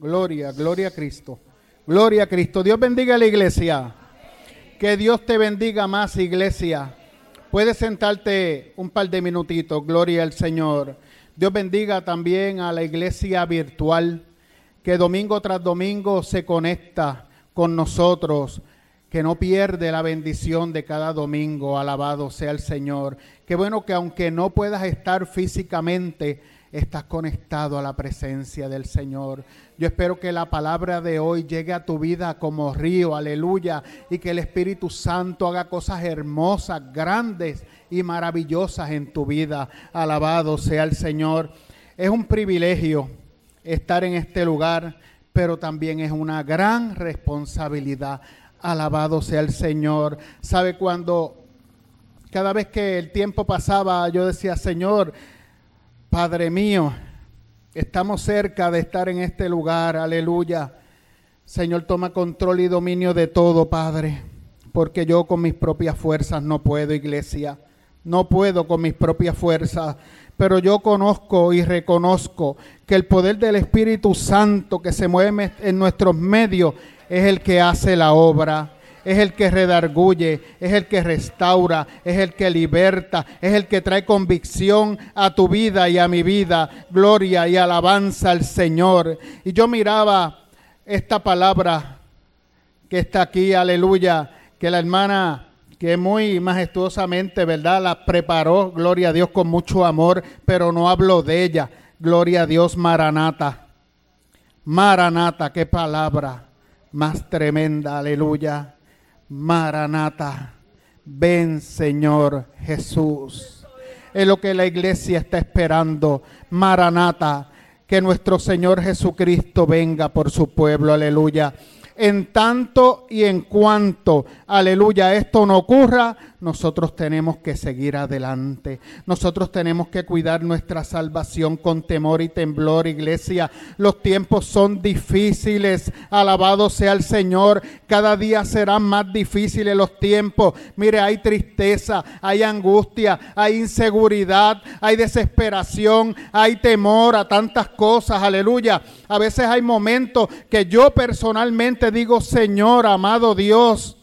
Gloria, gloria a Cristo. Gloria a Cristo. Dios bendiga a la iglesia. Que Dios te bendiga más, iglesia. Puedes sentarte un par de minutitos. Gloria al Señor. Dios bendiga también a la iglesia virtual que domingo tras domingo se conecta con nosotros, que no pierde la bendición de cada domingo. Alabado sea el Señor. Qué bueno que aunque no puedas estar físicamente, estás conectado a la presencia del Señor. Yo espero que la palabra de hoy llegue a tu vida como río, aleluya, y que el Espíritu Santo haga cosas hermosas, grandes y maravillosas en tu vida. Alabado sea el Señor. Es un privilegio estar en este lugar, pero también es una gran responsabilidad. Alabado sea el Señor. ¿Sabe cuando cada vez que el tiempo pasaba, yo decía, Señor, Padre mío, estamos cerca de estar en este lugar, aleluya. Señor, toma control y dominio de todo, Padre, porque yo con mis propias fuerzas no puedo, iglesia. No puedo con mis propias fuerzas, pero yo conozco y reconozco que el poder del Espíritu Santo que se mueve en nuestros medios es el que hace la obra es el que redarguye, es el que restaura, es el que liberta, es el que trae convicción a tu vida y a mi vida, gloria y alabanza al Señor. Y yo miraba esta palabra que está aquí, aleluya, que la hermana que muy majestuosamente, ¿verdad? La preparó, gloria a Dios, con mucho amor, pero no hablo de ella. Gloria a Dios, Maranata. Maranata, qué palabra más tremenda, aleluya. Maranata, ven Señor Jesús. Es lo que la iglesia está esperando. Maranata, que nuestro Señor Jesucristo venga por su pueblo. Aleluya. En tanto y en cuanto, aleluya, esto no ocurra, nosotros tenemos que seguir adelante. Nosotros tenemos que cuidar nuestra salvación con temor y temblor, iglesia. Los tiempos son difíciles. Alabado sea el Señor. Cada día serán más difíciles los tiempos. Mire, hay tristeza, hay angustia, hay inseguridad, hay desesperación, hay temor a tantas cosas. Aleluya. A veces hay momentos que yo personalmente digo, Señor, amado Dios,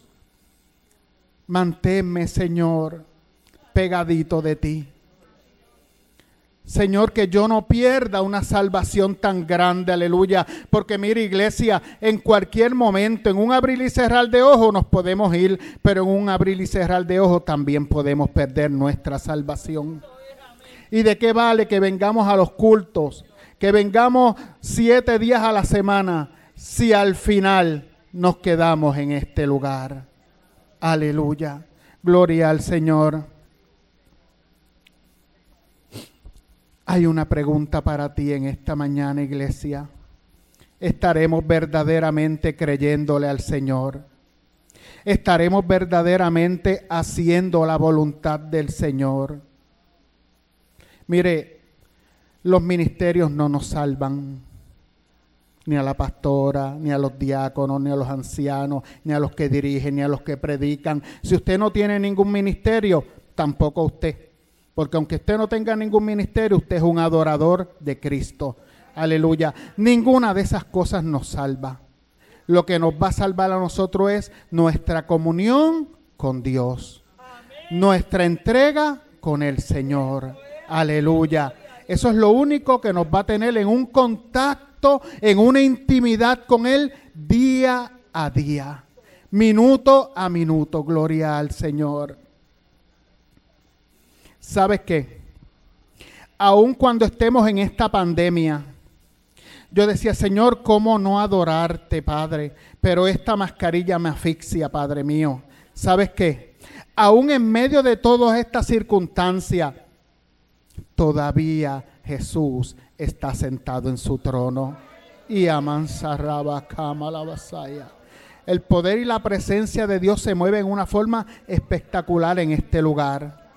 manténme, Señor, pegadito de ti. Señor, que yo no pierda una salvación tan grande, aleluya. Porque mira, iglesia, en cualquier momento, en un abrir y cerrar de ojos nos podemos ir, pero en un abrir y cerrar de ojos también podemos perder nuestra salvación. ¿Y de qué vale que vengamos a los cultos? Que vengamos siete días a la semana si al final nos quedamos en este lugar. Aleluya. Gloria al Señor. Hay una pregunta para ti en esta mañana, iglesia. ¿Estaremos verdaderamente creyéndole al Señor? ¿Estaremos verdaderamente haciendo la voluntad del Señor? Mire, los ministerios no nos salvan ni a la pastora, ni a los diáconos, ni a los ancianos, ni a los que dirigen, ni a los que predican. Si usted no tiene ningún ministerio, tampoco usted. Porque aunque usted no tenga ningún ministerio, usted es un adorador de Cristo. Aleluya. Ninguna de esas cosas nos salva. Lo que nos va a salvar a nosotros es nuestra comunión con Dios. Nuestra entrega con el Señor. Aleluya. Eso es lo único que nos va a tener en un contacto en una intimidad con Él día a día, minuto a minuto. Gloria al Señor. ¿Sabes qué? Aun cuando estemos en esta pandemia, yo decía, Señor, ¿cómo no adorarte, Padre? Pero esta mascarilla me asfixia, Padre mío. ¿Sabes qué? Aún en medio de todas estas circunstancias, todavía Jesús está sentado en su trono. Y amansarraba cama la vasaya. El poder y la presencia de Dios se mueven en una forma espectacular en este lugar.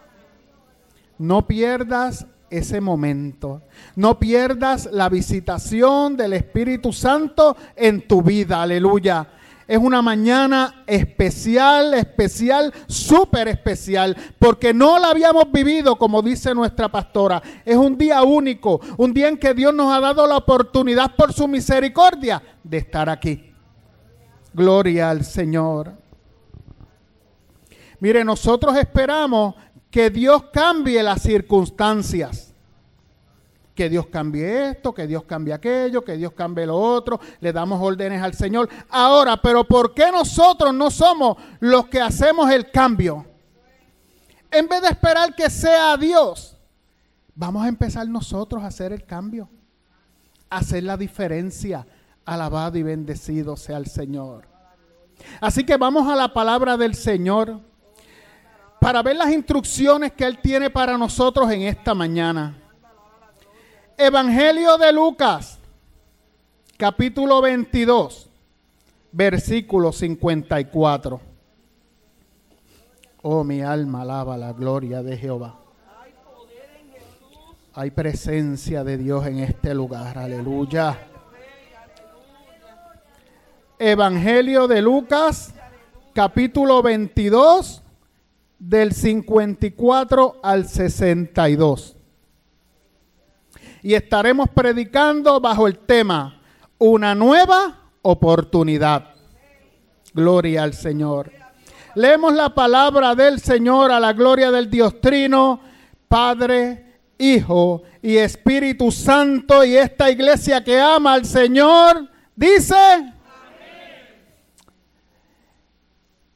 No pierdas ese momento. No pierdas la visitación del Espíritu Santo en tu vida. Aleluya. Es una mañana especial, especial, súper especial, porque no la habíamos vivido como dice nuestra pastora. Es un día único, un día en que Dios nos ha dado la oportunidad por su misericordia de estar aquí. Gloria al Señor. Mire, nosotros esperamos que Dios cambie las circunstancias que Dios cambie esto, que Dios cambie aquello, que Dios cambie lo otro, le damos órdenes al Señor. Ahora, pero ¿por qué nosotros no somos los que hacemos el cambio? En vez de esperar que sea Dios, vamos a empezar nosotros a hacer el cambio, a hacer la diferencia. Alabado y bendecido sea el Señor. Así que vamos a la palabra del Señor para ver las instrucciones que Él tiene para nosotros en esta mañana. Evangelio de Lucas, capítulo 22, versículo 54. Oh, mi alma alaba la gloria de Jehová. Hay presencia de Dios en este lugar, aleluya. Evangelio de Lucas, capítulo 22, del 54 al 62 y estaremos predicando bajo el tema Una nueva oportunidad. Gloria al Señor. Leemos la palabra del Señor a la gloria del Dios Trino, Padre, Hijo y Espíritu Santo y esta iglesia que ama al Señor dice...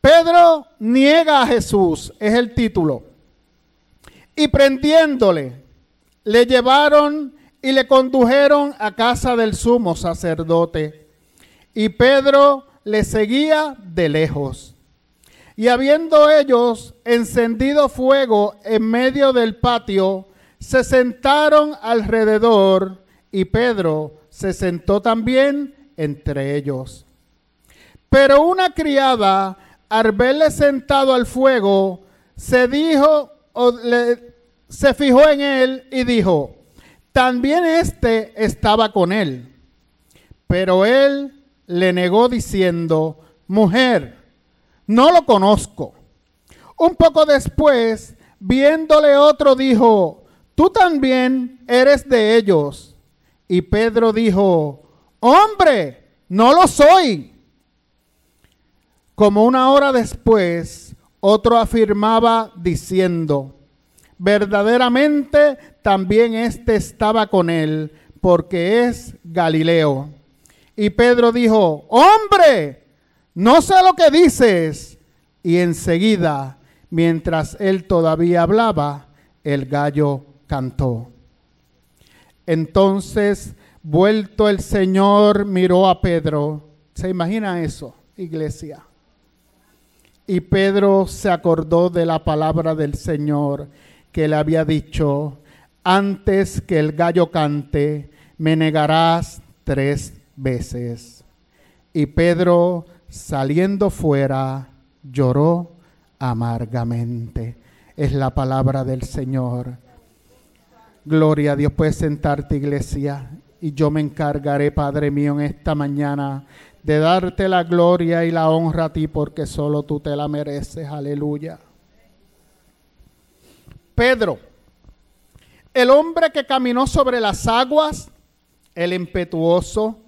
Pedro niega a Jesús, es el título. Y prendiéndole, le llevaron y le condujeron a casa del sumo sacerdote. Y Pedro le seguía de lejos. Y habiendo ellos encendido fuego en medio del patio, se sentaron alrededor y Pedro se sentó también entre ellos. Pero una criada, al verle sentado al fuego, se dijo, o le, se fijó en él y dijo, también este estaba con él. Pero él le negó diciendo, mujer, no lo conozco. Un poco después, viéndole otro, dijo, tú también eres de ellos. Y Pedro dijo, hombre, no lo soy. Como una hora después, otro afirmaba diciendo, verdaderamente también éste estaba con él, porque es Galileo. Y Pedro dijo, hombre, no sé lo que dices. Y enseguida, mientras él todavía hablaba, el gallo cantó. Entonces, vuelto el Señor, miró a Pedro. ¿Se imagina eso, iglesia? Y Pedro se acordó de la palabra del Señor que le había dicho, antes que el gallo cante, me negarás tres veces. Y Pedro, saliendo fuera, lloró amargamente. Es la palabra del Señor. Gloria a Dios. Puedes sentarte, iglesia. Y yo me encargaré, Padre mío, en esta mañana de darte la gloria y la honra a ti, porque solo tú te la mereces. Aleluya. Pedro, el hombre que caminó sobre las aguas, el impetuoso,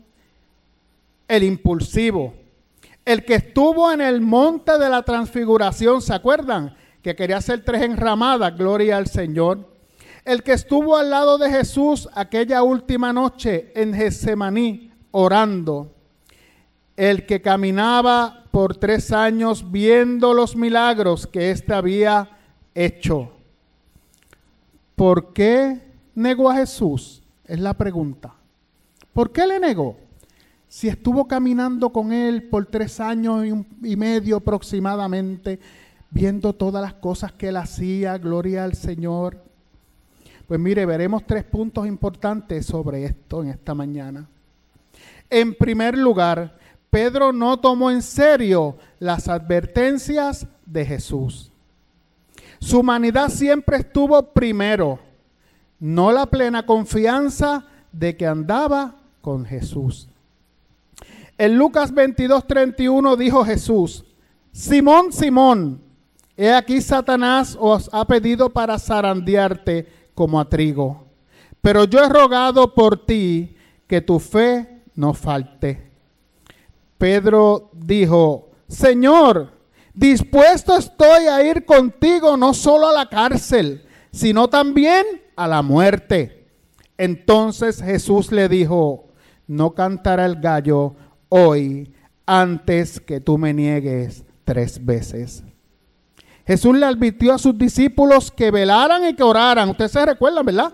el impulsivo, el que estuvo en el monte de la transfiguración, ¿se acuerdan? Que quería hacer tres enramadas, gloria al Señor. El que estuvo al lado de Jesús aquella última noche en Getsemaní orando. El que caminaba por tres años viendo los milagros que éste había hecho. ¿Por qué negó a Jesús? Es la pregunta. ¿Por qué le negó? Si estuvo caminando con él por tres años y, medio aproximadamente, viendo todas las cosas que él hacía, gloria al Señor. Pues mire, veremos tres puntos importantes sobre esto en esta mañana. En primer lugar, Pedro no tomó en serio las advertencias de Jesús. Su humanidad siempre estuvo primero, no la plena confianza de que andaba con Jesús. En Lucas 22, 31 dijo Jesús, Simón, Simón, he aquí Satanás os ha pedido para zarandearte como a trigo, pero yo he rogado por ti que tu fe no falte. Pedro dijo, Señor, dispuesto estoy a ir contigo no solo a la cárcel, sino también a la muerte. Entonces Jesús le dijo, no cantará el gallo hoy antes que tú me niegues tres veces. Jesús le advirtió a sus discípulos que velaran y que oraran. Ustedes se recuerdan, ¿verdad?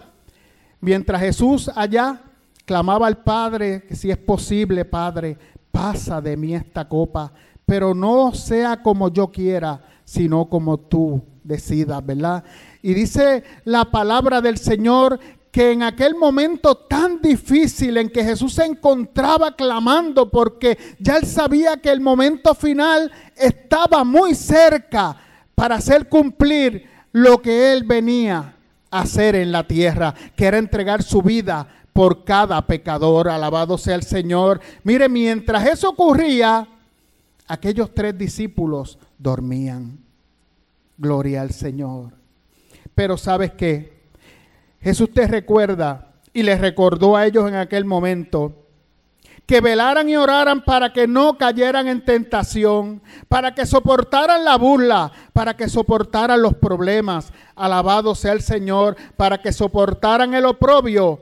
Mientras Jesús allá clamaba al Padre que si es posible, Padre, pasa de mí esta copa, pero no sea como yo quiera, sino como tú decidas, ¿verdad? Y dice la palabra del Señor que en aquel momento tan difícil en que Jesús se encontraba clamando porque ya él sabía que el momento final estaba muy cerca para hacer cumplir lo que él venía a hacer en la tierra, que era entregar su vida por cada pecador. Alabado sea el Señor. Mire, mientras eso ocurría, aquellos tres discípulos dormían. Gloria al Señor. Pero sabes qué? Jesús te recuerda y les recordó a ellos en aquel momento que velaran y oraran para que no cayeran en tentación, para que soportaran la burla, para que soportaran los problemas, alabado sea el Señor, para que soportaran el oprobio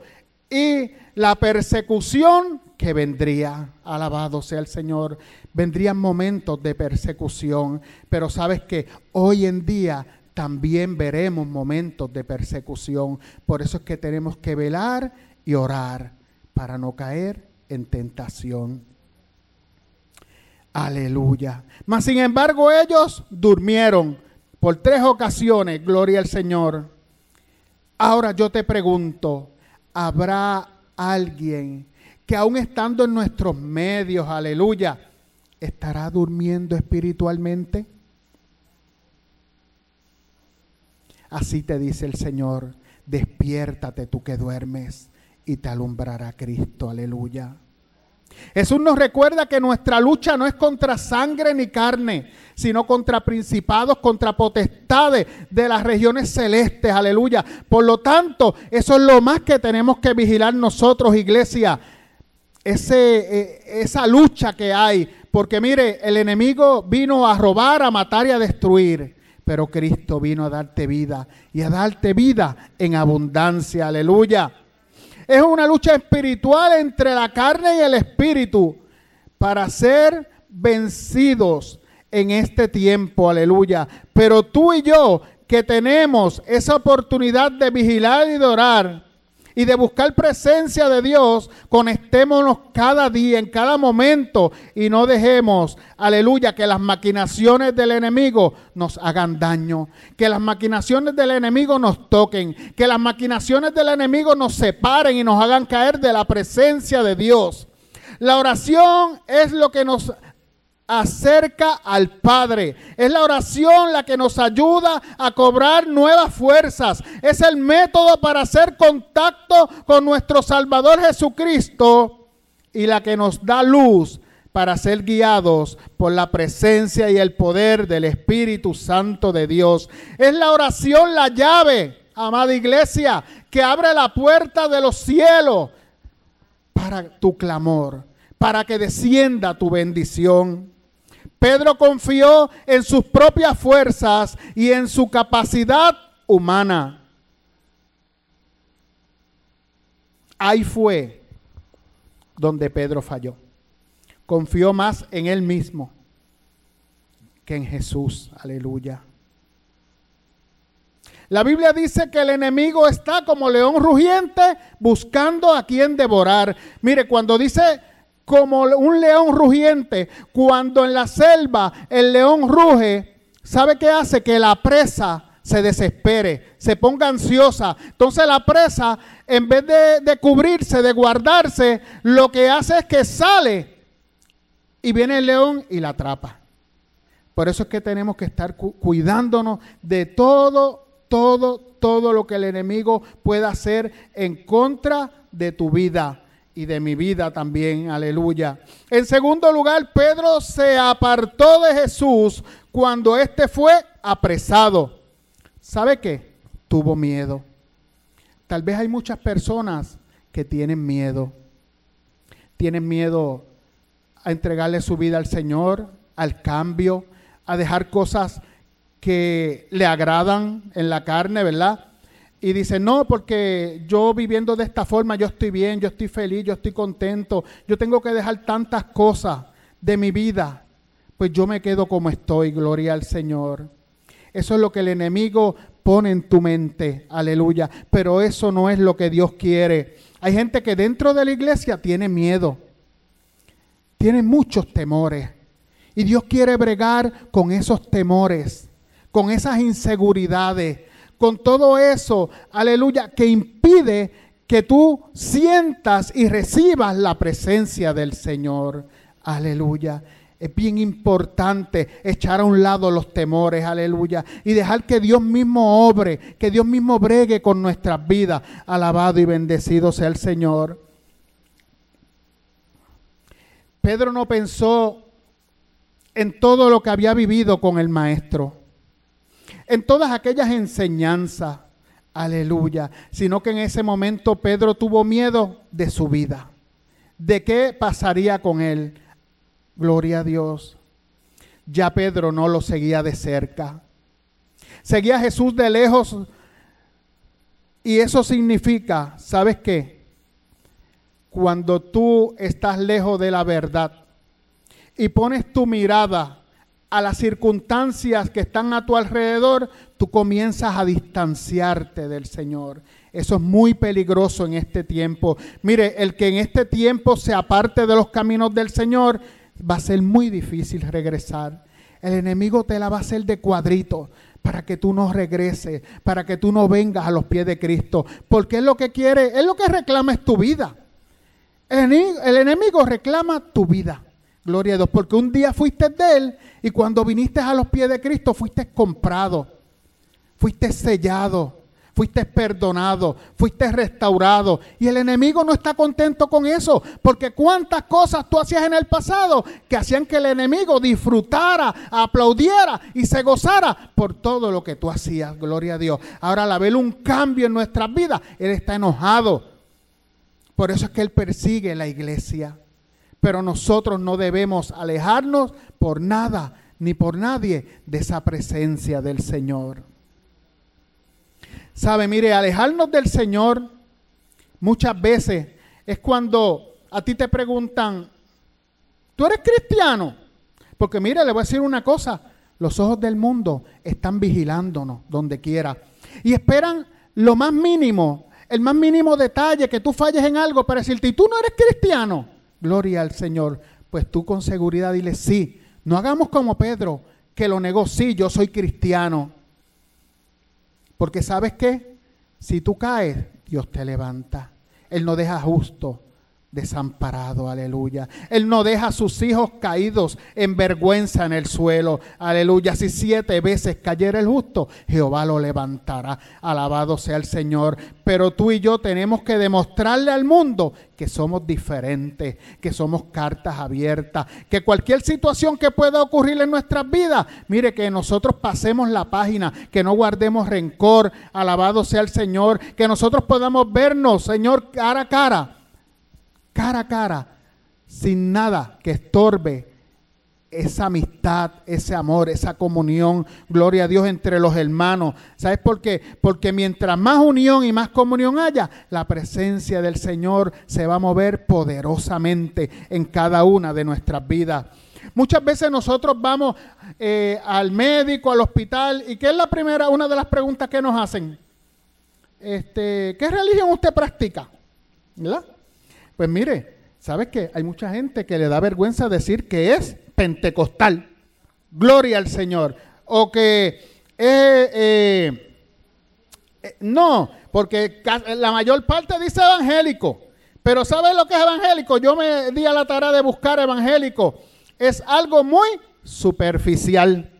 y la persecución que vendría, alabado sea el Señor, vendrían momentos de persecución, pero sabes que hoy en día también veremos momentos de persecución. Por eso es que tenemos que velar y orar para no caer en tentación. Aleluya. Mas sin embargo ellos durmieron por tres ocasiones, gloria al Señor. Ahora yo te pregunto, ¿habrá alguien que aún estando en nuestros medios, aleluya, estará durmiendo espiritualmente? Así te dice el Señor, despiértate tú que duermes y te alumbrará Cristo, aleluya. Jesús nos recuerda que nuestra lucha no es contra sangre ni carne, sino contra principados, contra potestades de las regiones celestes, aleluya. Por lo tanto, eso es lo más que tenemos que vigilar nosotros, iglesia, Ese, eh, esa lucha que hay. Porque mire, el enemigo vino a robar, a matar y a destruir pero Cristo vino a darte vida y a darte vida en abundancia. Aleluya. Es una lucha espiritual entre la carne y el espíritu para ser vencidos en este tiempo. Aleluya. Pero tú y yo que tenemos esa oportunidad de vigilar y de orar, y de buscar presencia de Dios, conectémonos cada día, en cada momento y no dejemos, aleluya, que las maquinaciones del enemigo nos hagan daño, que las maquinaciones del enemigo nos toquen, que las maquinaciones del enemigo nos separen y nos hagan caer de la presencia de Dios. La oración es lo que nos acerca al Padre. Es la oración la que nos ayuda a cobrar nuevas fuerzas. Es el método para hacer contacto con nuestro Salvador Jesucristo y la que nos da luz para ser guiados por la presencia y el poder del Espíritu Santo de Dios. Es la oración la llave, amada iglesia, que abre la puerta de los cielos para tu clamor, para que descienda tu bendición. Pedro confió en sus propias fuerzas y en su capacidad humana. Ahí fue donde Pedro falló. Confió más en él mismo que en Jesús. Aleluya. La Biblia dice que el enemigo está como león rugiente buscando a quien devorar. Mire, cuando dice como un león rugiente. Cuando en la selva el león ruge, ¿sabe qué hace? Que la presa se desespere, se ponga ansiosa. Entonces la presa, en vez de, cubrirse, de guardarse, lo que hace es que sale y viene el león y la atrapa. Por eso es que tenemos que estar cuidándonos de todo, todo, todo lo que el enemigo pueda hacer en contra de tu vida y de mi vida también, aleluya. En segundo lugar, Pedro se apartó de Jesús cuando éste fue apresado. ¿Sabe qué? Tuvo miedo. Tal vez hay muchas personas que tienen miedo. Tienen miedo a entregarle su vida al Señor, al cambio, a dejar cosas que le agradan en la carne, ¿verdad? Y dice, no, porque yo viviendo de esta forma, yo estoy bien, yo estoy feliz, yo estoy contento, yo tengo que dejar tantas cosas de mi vida, pues yo me quedo como estoy, gloria al Señor. Eso es lo que el enemigo pone en tu mente, aleluya. Pero eso no es lo que Dios quiere. Hay gente que dentro de la iglesia tiene miedo, tiene muchos temores. Y Dios quiere bregar con esos temores, con esas inseguridades, con todo eso, aleluya, que impide que tú sientas y recibas la presencia del Señor. Aleluya. Es bien importante echar a un lado los temores, aleluya, y dejar que Dios mismo obre, que Dios mismo bregue con nuestras vidas. Alabado y bendecido sea el Señor. Pedro no pensó en todo lo que había vivido con el Maestro en todas aquellas enseñanzas, aleluya, sino que en ese momento Pedro tuvo miedo de su vida, de qué pasaría con él. Gloria a Dios. Ya Pedro no lo seguía de cerca. Seguía a Jesús de lejos. Y eso significa, ¿sabes qué? Cuando tú estás lejos de la verdad y pones tu mirada a las circunstancias que están a tu alrededor, tú comienzas a distanciarte del Señor. Eso es muy peligroso en este tiempo. Mire, el que en este tiempo se aparte de los caminos del Señor, va a ser muy difícil regresar. El enemigo te la va a hacer de cuadrito para que tú no regreses, para que tú no vengas a los pies de Cristo. Porque es lo que quiere, es lo que reclama es tu vida. el enemigo reclama tu vida. Gloria a Dios, porque un día fuiste de Él y cuando viniste a los pies de Cristo fuiste comprado, fuiste sellado, fuiste perdonado, fuiste restaurado. Y el enemigo no está contento con eso, porque cuántas cosas tú hacías en el pasado que hacían que el enemigo disfrutara, aplaudiera y se gozara por todo lo que tú hacías. Gloria a Dios. Ahora al ver un cambio en nuestras vidas, Él está enojado. Por eso es que Él persigue la iglesia. Pero nosotros no debemos alejarnos por nada ni por nadie de esa presencia del Señor. Sabe, mire, alejarnos del Señor muchas veces es cuando a ti te preguntan, ¿tú eres cristiano? Porque mire, le voy a decir una cosa, los ojos del mundo están vigilándonos donde quiera y esperan lo más mínimo, el más mínimo detalle que tú falles en algo para decirte, ¿y tú no eres cristiano? Gloria al Señor. Pues tú con seguridad dile sí. No hagamos como Pedro, que lo negó. Sí, yo soy cristiano. Porque sabes qué? Si tú caes, Dios te levanta. Él no deja justo desamparado, aleluya. Él no deja a sus hijos caídos en vergüenza en el suelo, aleluya. Si siete veces cayera el justo, Jehová lo levantará. Alabado sea el Señor. Pero tú y yo tenemos que demostrarle al mundo que somos diferentes, que somos cartas abiertas, que cualquier situación que pueda ocurrir en nuestras vidas, mire que nosotros pasemos la página, que no guardemos rencor, alabado sea el Señor, que nosotros podamos vernos, Señor, cara a cara cara a cara, sin nada que estorbe esa amistad, ese amor, esa comunión, gloria a Dios entre los hermanos. ¿Sabes por qué? Porque mientras más unión y más comunión haya, la presencia del Señor se va a mover poderosamente en cada una de nuestras vidas. Muchas veces nosotros vamos eh, al médico, al hospital, y ¿qué es la primera, una de las preguntas que nos hacen? Este, ¿Qué religión usted practica? ¿Verdad? Pues mire, ¿sabes qué? Hay mucha gente que le da vergüenza decir que es pentecostal. Gloria al Señor. O que eh, eh, no, porque la mayor parte dice evangélico. Pero ¿sabes lo que es evangélico? Yo me di a la tarea de buscar evangélico. Es algo muy superficial,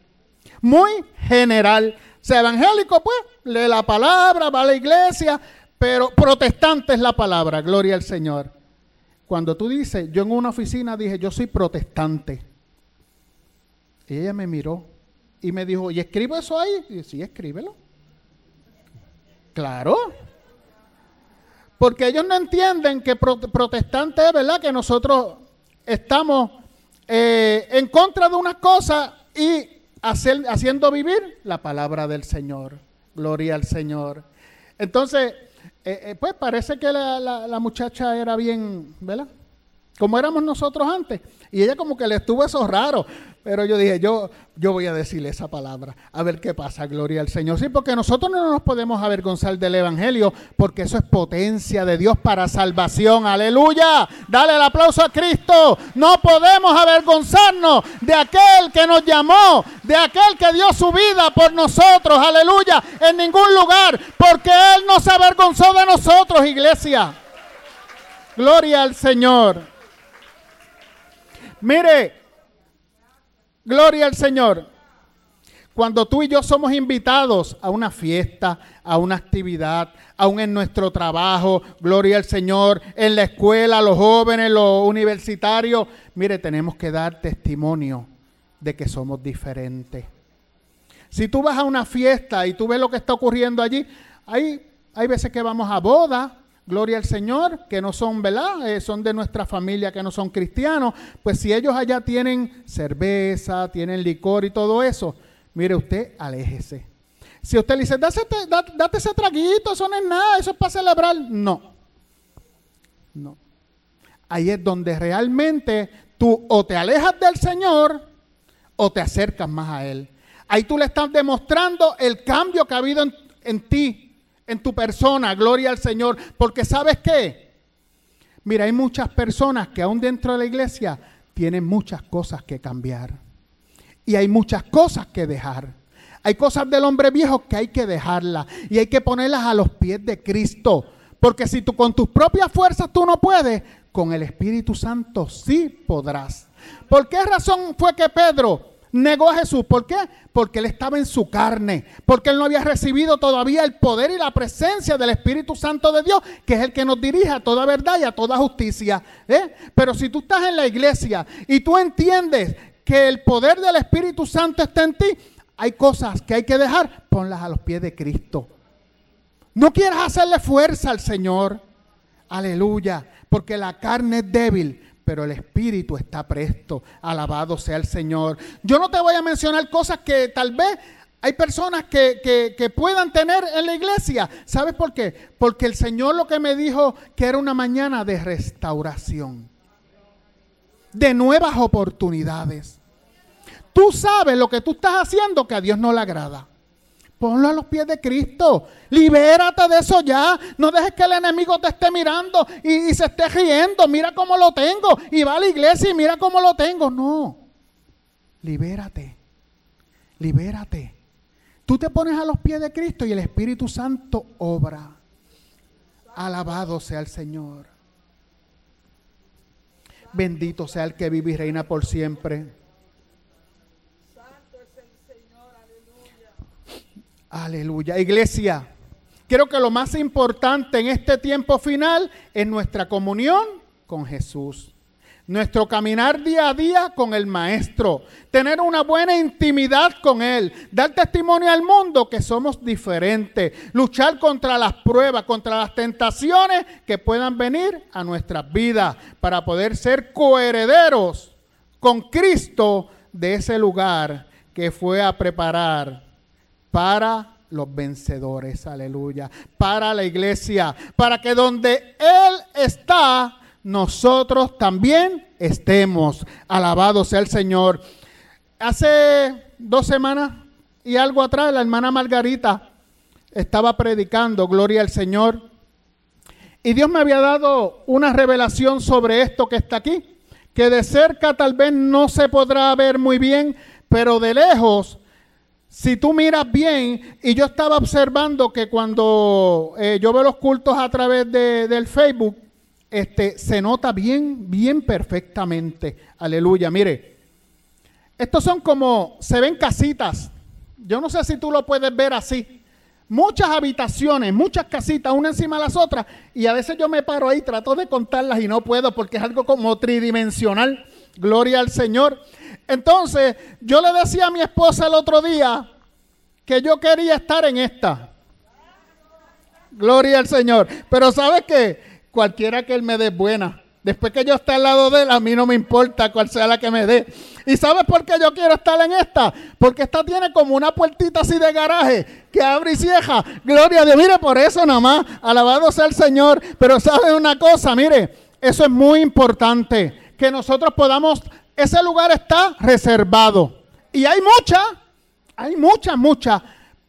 muy general. O sea, evangélico, pues, lee la palabra, va a la iglesia, pero protestante es la palabra, gloria al Señor. Cuando tú dices, yo en una oficina dije, yo soy protestante. Y ella me miró y me dijo, ¿y escribo eso ahí? Y yo, sí, escríbelo. Claro. Porque ellos no entienden que protestante es, ¿verdad? Que nosotros estamos eh, en contra de unas cosas y haciendo vivir la palabra del Señor. Gloria al Señor. Entonces, eh, eh, pues parece que la, la, muchacha era bien, ¿verdad? Como éramos nosotros antes. Y ella como que le estuvo eso raro. Pero yo dije, yo, yo voy a decirle esa palabra, a ver qué pasa, gloria al Señor. Sí, porque nosotros no nos podemos avergonzar del Evangelio, porque eso es potencia de Dios para salvación. Aleluya. Dale el aplauso a Cristo. No podemos avergonzarnos de aquel que nos llamó, de aquel que dio su vida por nosotros. Aleluya. En ningún lugar, porque Él no se avergonzó de nosotros, iglesia. Gloria al Señor. Mire, Gloria al Señor. Cuando tú y yo somos invitados a una fiesta, a una actividad, aún en nuestro trabajo, gloria al Señor, en la escuela, los jóvenes, los universitarios, mire, tenemos que dar testimonio de que somos diferentes. Si tú vas a una fiesta y tú ves lo que está ocurriendo allí, hay, hay veces que vamos a bodas, gloria al Señor, que no son, ¿verdad? Eh, son de nuestra familia, que no son cristianos, pues si ellos allá tienen cerveza, tienen licor y todo eso, mire usted, aléjese. Si usted le dice, date, date ese traguito, eso no es nada, eso es para celebrar, no. No. Ahí es donde realmente tú o te alejas del Señor o te acercas más a Él. Ahí tú le estás demostrando el cambio que ha habido en, en ti, en tu persona, gloria al Señor, porque sabes qué, mira, hay muchas personas que aún dentro de la iglesia tienen muchas cosas que cambiar y hay muchas cosas que dejar. Hay cosas del hombre viejo que hay que dejarlas y hay que ponerlas a los pies de Cristo. Porque si tú con tus propias fuerzas tú no puedes, con el Espíritu Santo sí podrás. ¿Por qué razón fue que Pedro negó a Jesús. ¿Por qué? Porque él estaba en su carne, porque él no había recibido todavía el poder y la presencia del Espíritu Santo de Dios, que es el que nos dirige a toda verdad y a toda justicia. ¿eh? Pero si tú estás en la iglesia y tú entiendes que el poder del Espíritu Santo está en ti, hay cosas que hay que dejar, ponlas a los pies de Cristo. No quieras hacerle fuerza al Señor. Aleluya. Porque la carne es débil, pero el espíritu está presto. Alabado sea el Señor. Yo no te voy a mencionar cosas que tal vez hay personas que, que, puedan tener en la iglesia. ¿Sabes por qué? Porque el Señor lo que me dijo que era una mañana de restauración, de nuevas oportunidades. Tú sabes lo que tú estás haciendo que a Dios no le agrada. Ponlo a los pies de Cristo. Libérate de eso ya. No dejes que el enemigo te esté mirando y, se esté riendo. Mira cómo lo tengo. Y va a la iglesia y mira cómo lo tengo. No. Libérate. Libérate. Tú te pones a los pies de Cristo y el Espíritu Santo obra. Alabado sea el Señor. Bendito sea el que vive y reina por siempre. Aleluya. Iglesia, creo que lo más importante en este tiempo final es nuestra comunión con Jesús. Nuestro caminar día a día con el Maestro. Tener una buena intimidad con Él. Dar testimonio al mundo que somos diferentes. Luchar contra las pruebas, contra las tentaciones que puedan venir a nuestras vidas. Para poder ser coherederos con Cristo de ese lugar que fue a preparar para los vencedores, aleluya, para la iglesia, para que donde Él está, nosotros también estemos. Alabado sea el Señor. Hace dos semanas y algo atrás, la hermana Margarita estaba predicando, gloria al Señor. Y Dios me había dado una revelación sobre esto que está aquí, que de cerca tal vez no se podrá ver muy bien, pero de lejos si tú miras bien, y yo estaba observando que cuando eh, yo veo los cultos a través de, del Facebook, este, se nota bien, bien perfectamente. Aleluya. Mire, estos son como, se ven casitas. Yo no sé si tú lo puedes ver así. muchas habitaciones, muchas casitas, una encima de las otras, y a veces yo me paro ahí, trato de contarlas y no puedo porque es algo como tridimensional. Gloria al Señor. Entonces, yo le decía a mi esposa el otro día que yo quería estar en esta. Gloria al Señor. Pero ¿sabes qué? Cualquiera que Él me dé buena. Después que yo esté al lado de Él, a mí no me importa cuál sea la que me dé. ¿Y sabes por qué yo quiero estar en esta? Porque esta tiene como una puertita así de garaje que abre y cierra. Gloria a Dios. Mire, por eso nada más. Alabado sea el Señor. Pero ¿sabes una cosa? Mire, eso es muy importante. Que nosotros podamos... Ese lugar está reservado. Y hay muchas, hay muchas, muchas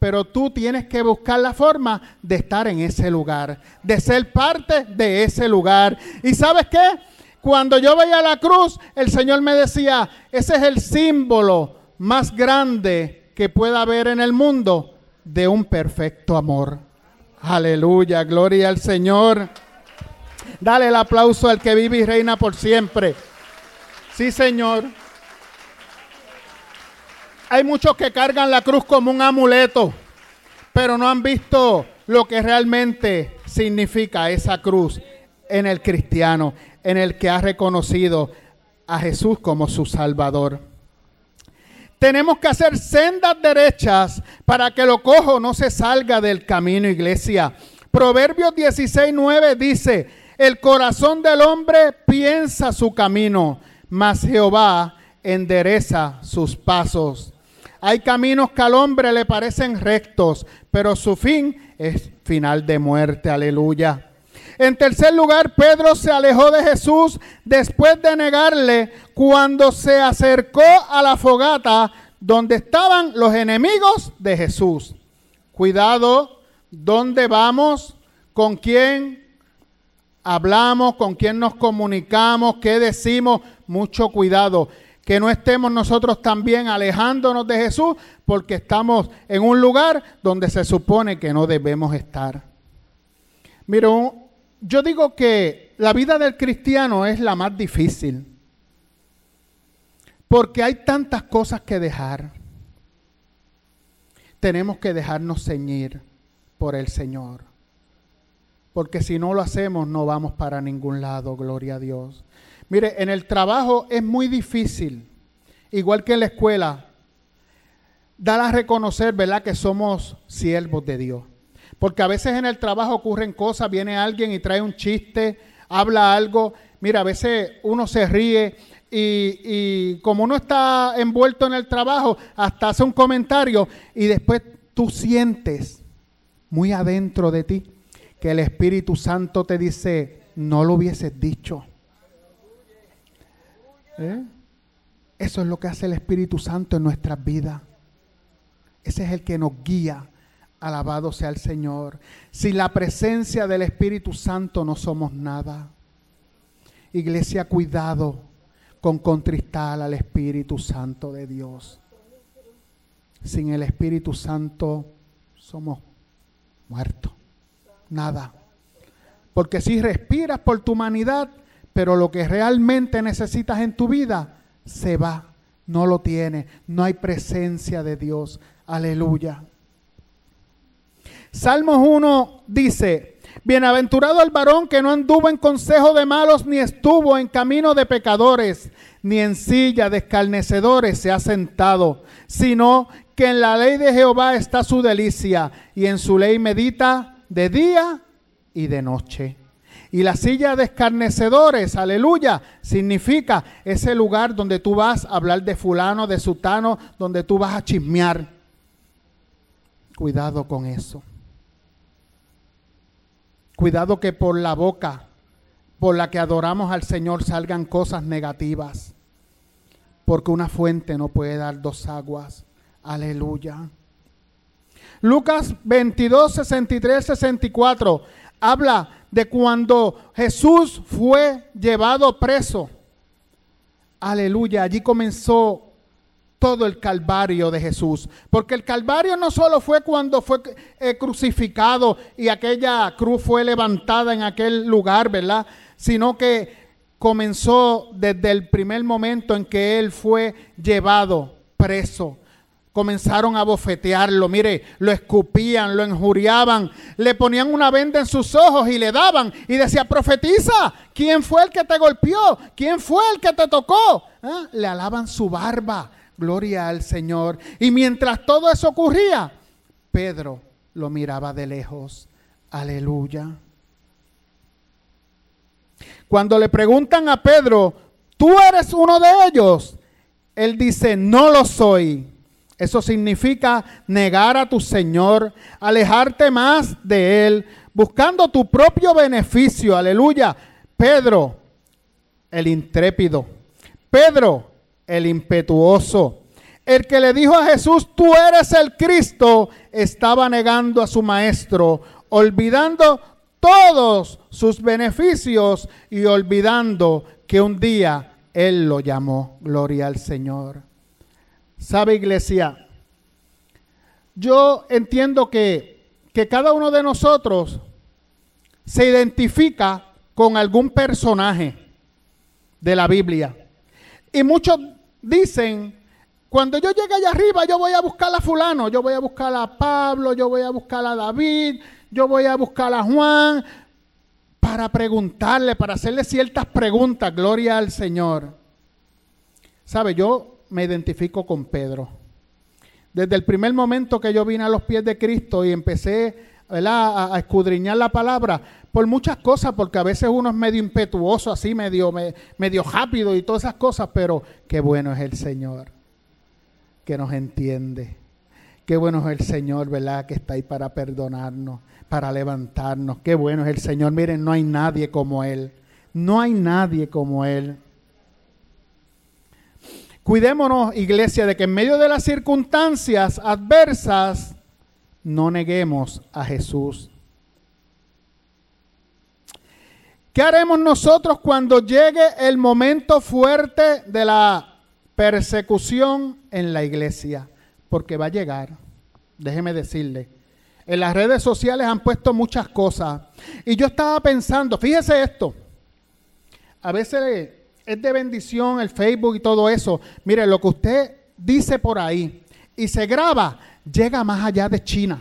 pero tú tienes que buscar la forma de estar en ese lugar, de ser parte de ese lugar. ¿Y sabes qué? Cuando yo veía la cruz, el Señor me decía, ese es el símbolo más grande que pueda haber en el mundo de un perfecto amor. Aleluya, gloria al Señor. Dale el aplauso al que vive y reina por siempre. Sí, Señor. Hay muchos que cargan la cruz como un amuleto, pero no han visto lo que realmente significa esa cruz en el cristiano, en el que ha reconocido a Jesús como su Salvador. Tenemos que hacer sendas derechas para que lo cojo no se salga del camino, iglesia. Proverbios 16, 9 dice, el corazón del hombre piensa su camino, mas Jehová endereza sus pasos. Hay caminos que al hombre le parecen rectos, pero su fin es final de muerte. Aleluya. En tercer lugar, Pedro se alejó de Jesús después de negarle cuando se acercó a la fogata donde estaban los enemigos de Jesús. Cuidado, ¿dónde vamos? ¿Con quién hablamos? ¿Con quién nos comunicamos? ¿Qué decimos? Mucho cuidado que no estemos nosotros también alejándonos de Jesús porque estamos en un lugar donde se supone que no debemos estar. Mira, yo digo que la vida del cristiano es la más difícil porque hay tantas cosas que dejar. Tenemos que dejarnos ceñir por el Señor. Porque si no lo hacemos no vamos para ningún lado, gloria a Dios. Mire, en el trabajo es muy difícil, igual que en la escuela, dar a reconocer, ¿verdad?, que somos siervos de Dios. Porque a veces en el trabajo ocurren cosas, viene alguien y trae un chiste, habla algo. Mira, a veces uno se ríe y, y, como uno está envuelto en el trabajo, hasta hace un comentario y después tú sientes muy adentro de ti que el Espíritu Santo te dice, no lo hubieses dicho. ¿Eh? Eso es lo que hace el Espíritu Santo en nuestras vidas. Ese es el que nos guía. Alabado sea el Señor. Sin la presencia del Espíritu Santo no somos nada. Iglesia, cuidado con contristar al Espíritu Santo de Dios. Sin el Espíritu Santo somos muertos. Nada. Porque si respiras por tu humanidad, pero lo que realmente necesitas en tu vida se va, no lo tiene, no hay presencia de Dios. Aleluya. Salmos 1 dice, Bienaventurado el varón que no anduvo en consejo de malos, ni estuvo en camino de pecadores, ni en silla de escarnecedores se ha sentado, sino que en la ley de Jehová está su delicia, y en su ley medita de día y de noche. Y la silla de escarnecedores, aleluya, significa ese lugar donde tú vas a hablar de fulano, de sutano, donde tú vas a chismear. Cuidado con eso. Cuidado que por la boca por la que adoramos al Señor salgan cosas negativas. Porque una fuente no puede dar dos aguas. Aleluya. Lucas 22, 63, 64 habla de cuando Jesús fue llevado preso. Aleluya, allí comenzó todo el calvario de Jesús. Porque el calvario no solo fue cuando fue eh, crucificado y aquella cruz fue levantada en aquel lugar, ¿verdad? Sino que comenzó desde el primer momento en que Él fue llevado preso. Comenzaron a bofetearlo, mire, lo escupían, lo enjuriaban, le ponían una venda en sus ojos y le daban y decía, profetiza, ¿quién fue el que te golpeó? ¿Quién fue el que te tocó? ¿Ah? Le alaban su barba, gloria al Señor. Y mientras todo eso ocurría, Pedro lo miraba de lejos, aleluya. Cuando le preguntan a Pedro, ¿tú eres uno de ellos? Él dice, no lo soy. Eso significa negar a tu Señor, alejarte más de Él, buscando tu propio beneficio. Aleluya. Pedro, el intrépido. Pedro, el impetuoso. El que le dijo a Jesús, tú eres el Cristo, estaba negando a su maestro, olvidando todos sus beneficios y olvidando que un día Él lo llamó. Gloria al Señor. ¿Sabe iglesia? Yo entiendo que, que cada uno de nosotros se identifica con algún personaje de la Biblia. Y muchos dicen, cuando yo llegue allá arriba, yo voy a buscar a fulano, yo voy a buscar a Pablo, yo voy a buscar a David, yo voy a buscar a Juan, para preguntarle, para hacerle ciertas preguntas, gloria al Señor. ¿Sabe? Yo me identifico con Pedro. Desde el primer momento que yo vine a los pies de Cristo y empecé A, escudriñar la palabra, por muchas cosas, porque a veces uno es medio impetuoso, así, medio, medio rápido y todas esas cosas, pero qué bueno es el Señor, que nos entiende. Qué bueno es el Señor, ¿verdad? Que está ahí para perdonarnos, para levantarnos. Qué bueno es el Señor. Miren, no hay nadie como Él. No hay nadie como Él. Cuidémonos, iglesia, de que en medio de las circunstancias adversas no neguemos a Jesús. ¿Qué haremos nosotros cuando llegue el momento fuerte de la persecución en la iglesia? Porque va a llegar, déjeme decirle. En las redes sociales han puesto muchas cosas. Y yo estaba pensando, fíjese esto, a veces es de bendición el Facebook y todo eso. Mire, lo que usted dice por ahí y se graba, llega más allá de China.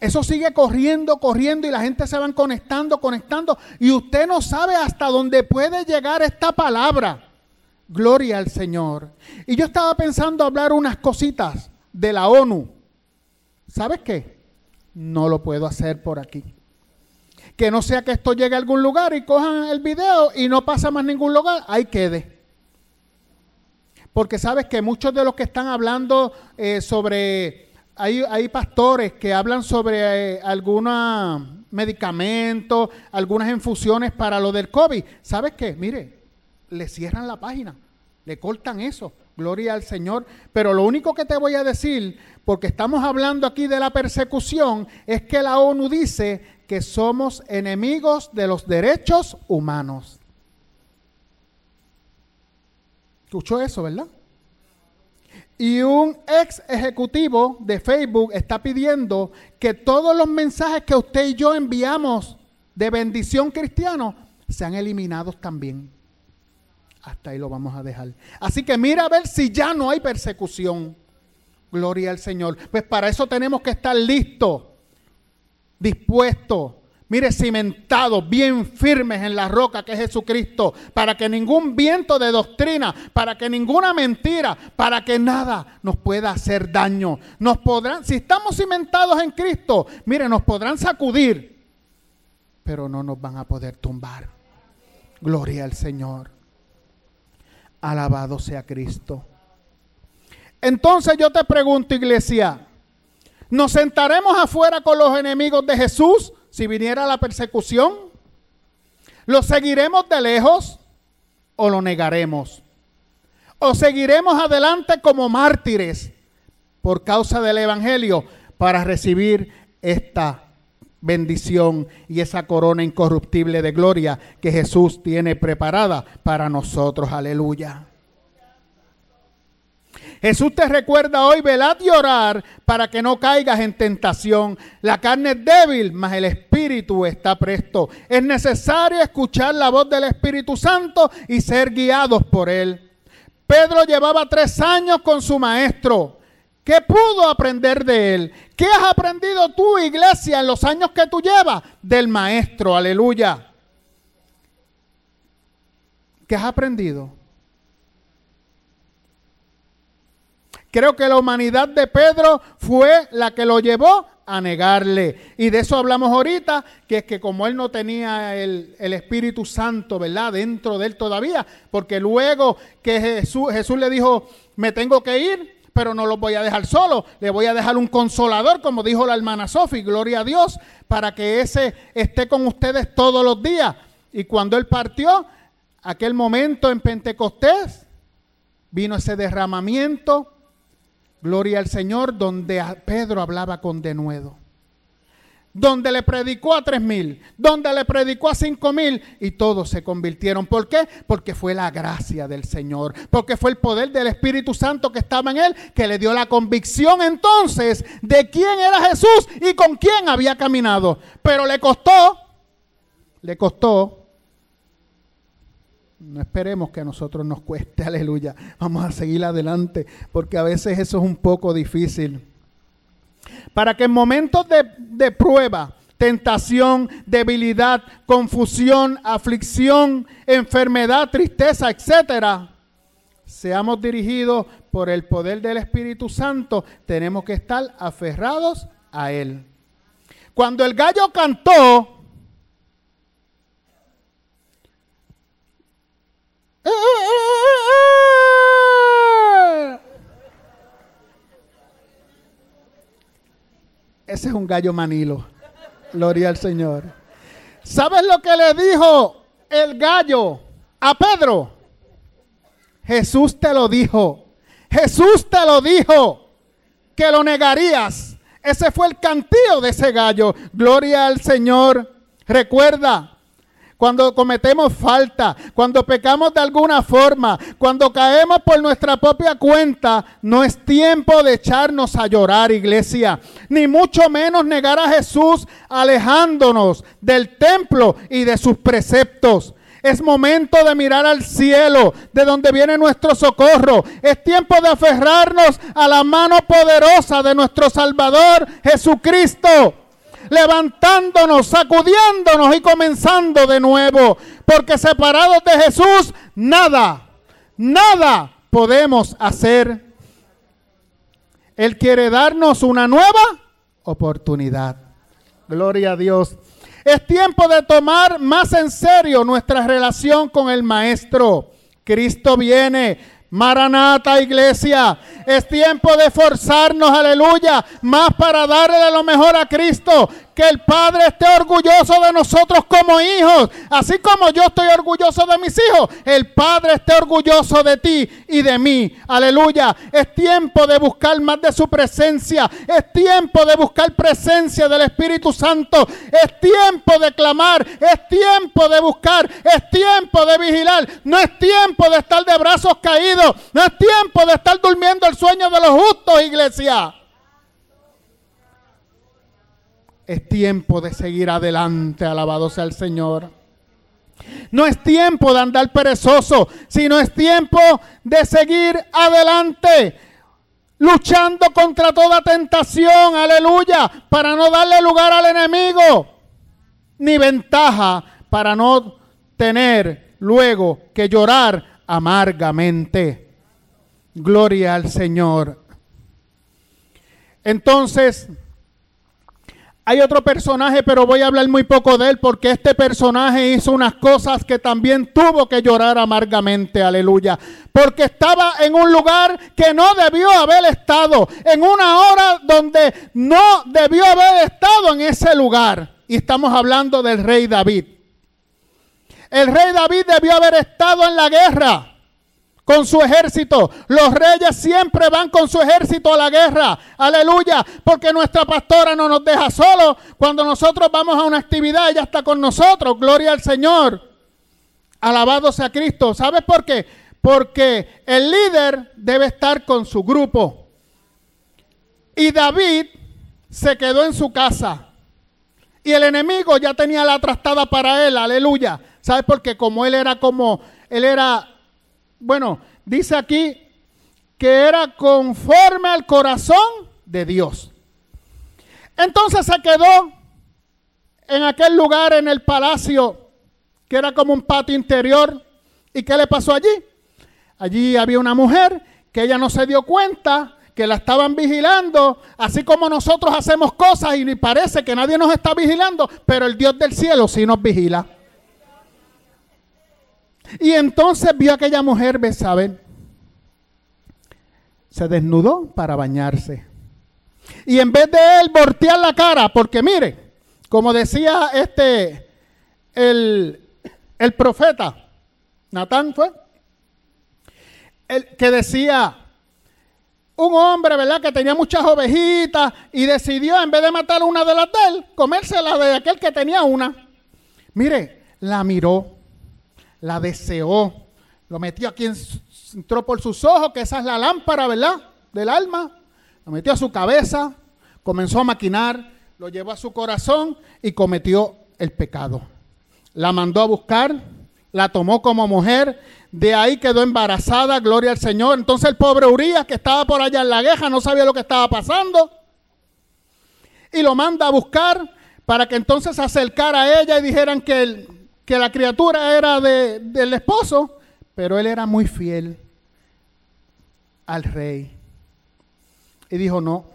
Eso sigue corriendo, corriendo y la gente se van conectando, conectando y usted no sabe hasta dónde puede llegar esta palabra. Gloria al Señor. Y yo estaba pensando hablar unas cositas de la ONU. ¿Sabes qué? No lo puedo hacer por aquí. Que no sea que esto llegue a algún lugar y cojan el video y no pasa más ningún lugar, ahí quede. Porque sabes que muchos de los que están hablando eh, sobre, hay, hay, pastores que hablan sobre eh, algunos medicamentos, algunas infusiones para lo del COVID. ¿Sabes qué? Mire, le cierran la página, le cortan eso. Gloria al Señor. Pero lo único que te voy a decir, porque estamos hablando aquí de la persecución, es que la ONU dice que somos enemigos de los derechos humanos. ¿Escuchó eso, verdad? Y un ex ejecutivo de Facebook está pidiendo que todos los mensajes que usted y yo enviamos de bendición cristiano sean eliminados también. Hasta ahí lo vamos a dejar. Así que mira a ver si ya no hay persecución. Gloria al Señor. Pues para eso tenemos que estar listos dispuestos, mire, cimentados, bien firmes en la roca que es Jesucristo, para que ningún viento de doctrina, para que ninguna mentira, para que nada nos pueda hacer daño. Nos podrán, si estamos cimentados en Cristo, mire, nos podrán sacudir, pero no nos van a poder tumbar. Gloria al Señor. Alabado sea Cristo. Entonces yo te pregunto, iglesia, ¿Nos sentaremos afuera con los enemigos de Jesús si viniera la persecución? ¿Lo seguiremos de lejos o lo negaremos? ¿O seguiremos adelante como mártires por causa del Evangelio para recibir esta bendición y esa corona incorruptible de gloria que Jesús tiene preparada para nosotros? Aleluya. Jesús te recuerda hoy, velad y orar para que no caigas en tentación. La carne es débil, mas el Espíritu está presto. Es necesario escuchar la voz del Espíritu Santo y ser guiados por Él. Pedro llevaba tres años con su maestro ¿Qué pudo aprender de él? ¿Qué has aprendido tú, iglesia, en los años que tú llevas? Del maestro, aleluya. ¿Qué has aprendido? Creo que la humanidad de Pedro fue la que lo llevó a negarle. Y de eso hablamos ahorita, que es que como él no tenía el, Espíritu Santo, ¿verdad? Dentro de él todavía, porque luego que Jesús, Jesús le dijo, me tengo que ir, pero no los voy a dejar solo, le voy a dejar un consolador, como dijo la hermana Sofi, gloria a Dios, para que ese esté con ustedes todos los días. Y cuando él partió, aquel momento en Pentecostés, vino ese derramamiento Gloria al Señor, donde Pedro hablaba con denuedo. Donde le predicó a tres mil, donde le predicó a cinco mil y todos se convirtieron. ¿Por qué? Porque fue la gracia del Señor, porque fue el poder del Espíritu Santo que estaba en él que le dio la convicción entonces de quién era Jesús y con quién había caminado. Pero le costó, le costó no esperemos que a nosotros nos cueste, aleluya. Vamos a seguir adelante, porque a veces eso es un poco difícil. Para que en momentos de, de prueba, tentación, debilidad, confusión, aflicción, enfermedad, tristeza, etcétera, seamos dirigidos por el poder del Espíritu Santo, tenemos que estar aferrados a Él. Cuando el gallo cantó, Ese es un gallo manilo. Gloria al Señor. ¿Sabes lo que le dijo el gallo a Pedro? Jesús te lo dijo. Jesús te lo dijo. Que lo negarías. Ese fue el cantío de ese gallo. Gloria al Señor. Recuerda, cuando cometemos falta, cuando pecamos de alguna forma, cuando caemos por nuestra propia cuenta, no es tiempo de echarnos a llorar, iglesia, ni mucho menos negar a Jesús alejándonos del templo y de sus preceptos. Es momento de mirar al cielo, de donde viene nuestro socorro. Es tiempo de aferrarnos a la mano poderosa de nuestro Salvador Jesucristo levantándonos, sacudiéndonos y comenzando de nuevo. Porque separados de Jesús, nada, nada podemos hacer. Él quiere darnos una nueva oportunidad. Gloria a Dios. Es tiempo de tomar más en serio nuestra relación con el Maestro. Cristo viene. Maranata, iglesia. Es tiempo de forzarnos, aleluya, más para darle lo mejor a Cristo que el Padre esté orgulloso de nosotros como hijos, así como yo estoy orgulloso de mis hijos, el Padre esté orgulloso de ti y de mí. Aleluya. Es tiempo de buscar más de su presencia. Es tiempo de buscar presencia del Espíritu Santo. Es tiempo de clamar. Es tiempo de buscar. Es tiempo de vigilar. No es tiempo de estar de brazos caídos. No es tiempo de estar durmiendo el sueño de los justos, iglesia. Es tiempo de seguir adelante, alabado sea el Señor. No es tiempo de andar perezoso, sino es tiempo de seguir adelante, luchando contra toda tentación, aleluya, para no darle lugar al enemigo, ni ventaja para no tener luego que llorar amargamente. Gloria al Señor. Entonces, hay otro personaje, pero voy a hablar muy poco de él porque este personaje hizo unas cosas que también tuvo que llorar amargamente, aleluya. Porque estaba en un lugar que no debió haber estado, en una hora donde no debió haber estado en ese lugar. Y estamos hablando del rey David. El rey David debió haber estado en la guerra con su ejército. Los reyes siempre van con su ejército a la guerra. Aleluya. Porque nuestra pastora no nos deja solos. Cuando nosotros vamos a una actividad, ella está con nosotros. Gloria al Señor. Alabado sea Cristo. ¿Sabes por qué? Porque el líder debe estar con su grupo. Y David se quedó en su casa. Y el enemigo ya tenía la trastada para él. Aleluya. ¿Sabes por qué? Como él era como, él era bueno, dice aquí que era conforme al corazón de Dios. Entonces se quedó en aquel lugar, en el palacio, que era como un patio interior. ¿Y qué le pasó allí? Allí había una mujer que ella no se dio cuenta que la estaban vigilando, así como nosotros hacemos cosas y parece que nadie nos está vigilando, pero el Dios del cielo sí nos vigila. Y entonces vio a aquella mujer, Besabel, se desnudó para bañarse. Y en vez de él voltear la cara, porque mire, como decía este, el, el profeta, Natán fue, el que decía, un hombre, ¿verdad? Que tenía muchas ovejitas y decidió, en vez de matar una de las de él, comérsela de aquel que tenía una. Mire, la miró, la deseó, lo metió aquí, entró por sus ojos, que esa es la lámpara, ¿verdad? Del alma. Lo metió a su cabeza, comenzó a maquinar, lo llevó a su corazón y cometió el pecado. La mandó a buscar, la tomó como mujer, de ahí quedó embarazada, gloria al Señor. Entonces el pobre Urias, que estaba por allá en la gueja, no sabía lo que estaba pasando. Y lo manda a buscar para que entonces se acercara a ella y dijeran que, que la criatura era de, del esposo. Pero él era muy fiel al rey. Y dijo, no,